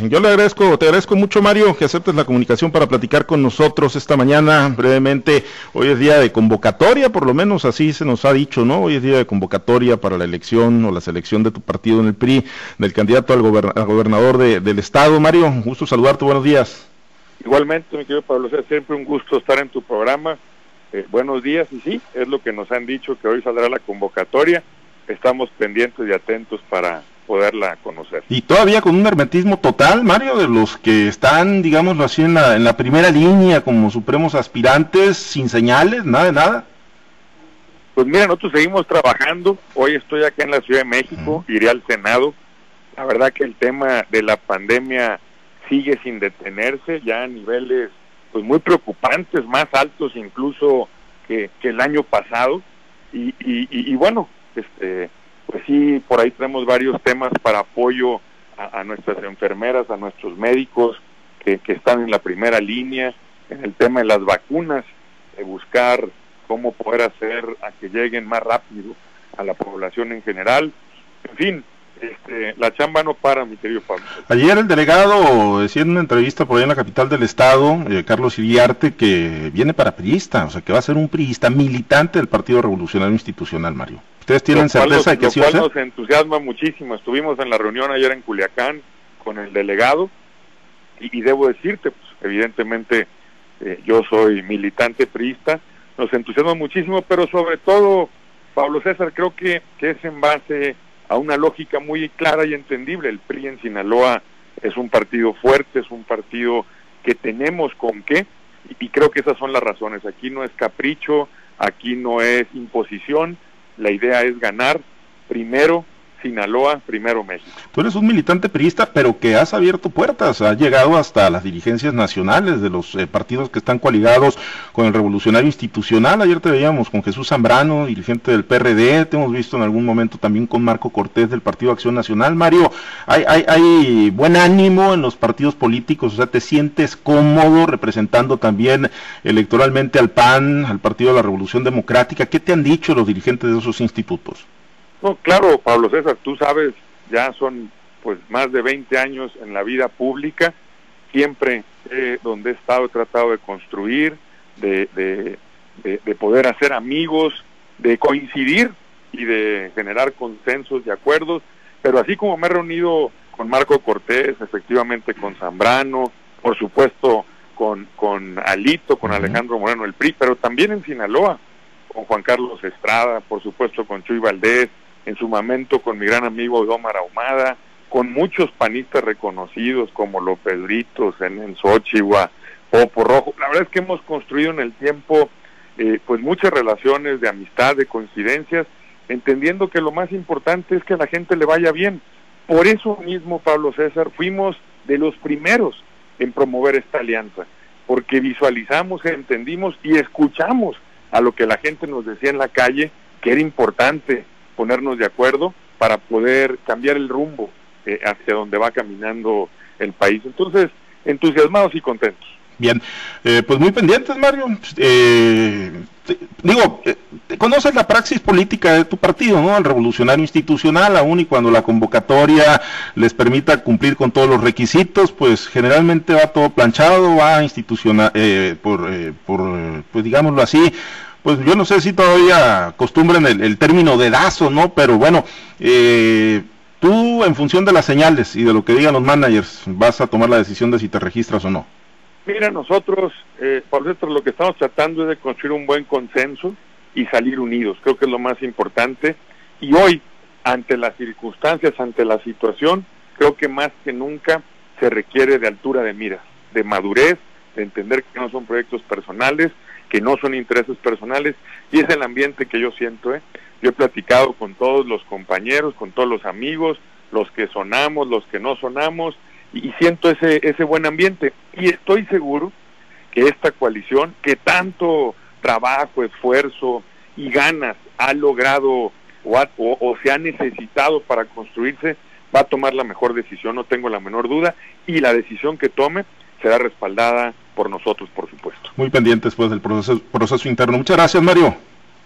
Yo le agradezco, te agradezco mucho Mario que aceptes la comunicación para platicar con nosotros esta mañana brevemente. Hoy es día de convocatoria, por lo menos así se nos ha dicho, ¿no? Hoy es día de convocatoria para la elección o la selección de tu partido en el PRI, del candidato al, gobernador del estado. Mario, un gusto saludarte, buenos días. Igualmente, mi querido Pablo, es siempre un gusto estar en tu programa. Eh, buenos días, y sí, es lo que nos han dicho que hoy saldrá la convocatoria. Estamos pendientes y atentos para poderla conocer. Y todavía con un hermetismo total, Mario, de los que están, digámoslo así, en la, en la primera línea como supremos aspirantes, sin señales, nada de nada. Pues mira, nosotros seguimos trabajando. Hoy estoy acá en la Ciudad de México, iré al Senado. La verdad que el tema de la pandemia sigue sin detenerse, ya a niveles pues muy preocupantes, más altos incluso que, que el año pasado. Y, y, y, y bueno, este, pues sí, por ahí tenemos varios temas para apoyo a, nuestras enfermeras, a nuestros médicos que, que, están en la primera línea, en el tema de las vacunas, de buscar cómo poder hacer a que lleguen más rápido a la población en general. En fin, este, la chamba no para, mi querido Pablo. Ayer el delegado decía en una entrevista por ahí en la capital del estado, eh, Carlos Iriarte, que viene para priista, o sea, que va a ser un priista militante del Partido Revolucionario Institucional, Mario. ¿Ustedes tienen certeza de que sí va a ser? nos entusiasma muchísimo. Estuvimos en la reunión ayer en Culiacán con el delegado y, debo decirte, pues, evidentemente eh, yo soy militante priista, nos entusiasma muchísimo, pero sobre todo, Pablo César, creo que, que es en base a una lógica muy clara y entendible. El PRI en Sinaloa es un partido fuerte, es un partido que tenemos con qué, y creo que esas son las razones. Aquí no es capricho, aquí no es imposición, la idea es ganar primero Sinaloa, primero México. Tú eres un militante priista, pero que has abierto puertas, has llegado hasta las dirigencias nacionales de los eh, partidos que están coaligados con el revolucionario institucional. Ayer te veíamos con Jesús Zambrano, dirigente del PRD, te hemos visto en algún momento también con Marco Cortés del Partido Acción Nacional. Mario, hay, hay, hay buen ánimo en los partidos políticos, o sea, te sientes cómodo representando también electoralmente al PAN, al Partido de la Revolución Democrática. ¿Qué te han dicho los dirigentes de esos institutos? No, claro, Pablo César, tú sabes, ya son pues más de 20 años en la vida pública, siempre eh, donde he estado he tratado de construir, de, de, de, poder hacer amigos, de coincidir y de generar consensos y acuerdos, pero así como me he reunido con Marco Cortés, efectivamente con Zambrano, por supuesto con, con Alito, con Alejandro Moreno el PRI, pero también en Sinaloa, con Juan Carlos Estrada, por supuesto con Chuy Valdés, en su momento con mi gran amigo Omar Ahumada, con muchos panistas reconocidos como López Britos, en, en Xochihua, Popo Rojo. La verdad es que hemos construido en el tiempo eh, pues muchas relaciones de amistad, de coincidencias, entendiendo que lo más importante es que a la gente le vaya bien. Por eso mismo, Pablo César, fuimos de los primeros en promover esta alianza, porque visualizamos, entendimos y escuchamos a lo que la gente nos decía en la calle, que era importante ponernos de acuerdo para poder cambiar el rumbo eh, hacia donde va caminando el país. Entonces, entusiasmados y contentos. Bien, eh, pues muy pendientes, Mario. Eh, digo, conoces la praxis política de tu partido, ¿no? El revolucionario institucional, aún y cuando la convocatoria les permita cumplir con todos los requisitos, pues generalmente va todo planchado, va institucional, por, por, pues digámoslo así, pues yo no sé si todavía acostumbran el, término dedazo, ¿no? Pero bueno, eh, tú en función de las señales y de lo que digan los managers, vas a tomar la decisión de si te registras o no. Mira, nosotros, eh, por lo que estamos tratando es de construir un buen consenso y salir unidos, creo que es lo más importante. Y hoy, ante las circunstancias, ante la situación, creo que más que nunca se requiere de altura de miras, de madurez, de entender que no son proyectos personales, que no son intereses personales y es el ambiente que yo siento. ¿eh? Yo he platicado con todos los compañeros, con todos los amigos, los que sonamos, los que no sonamos y, siento ese, ese buen ambiente y estoy seguro que esta coalición que tanto trabajo, esfuerzo y ganas ha logrado o, o se ha necesitado para construirse, va a tomar la mejor decisión, no tengo la menor duda, y la decisión que tome será respaldada por nosotros, por supuesto. Muy pendientes pues del proceso, proceso interno. Muchas gracias, Mario.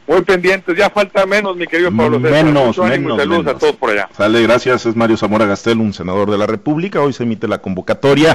Muy pendientes, ya falta menos, mi querido Pablo César. Menos, menos, saludos a todos por allá. Sale, gracias, es Mario Zamora Gastel, un senador de la República. Hoy se emite la convocatoria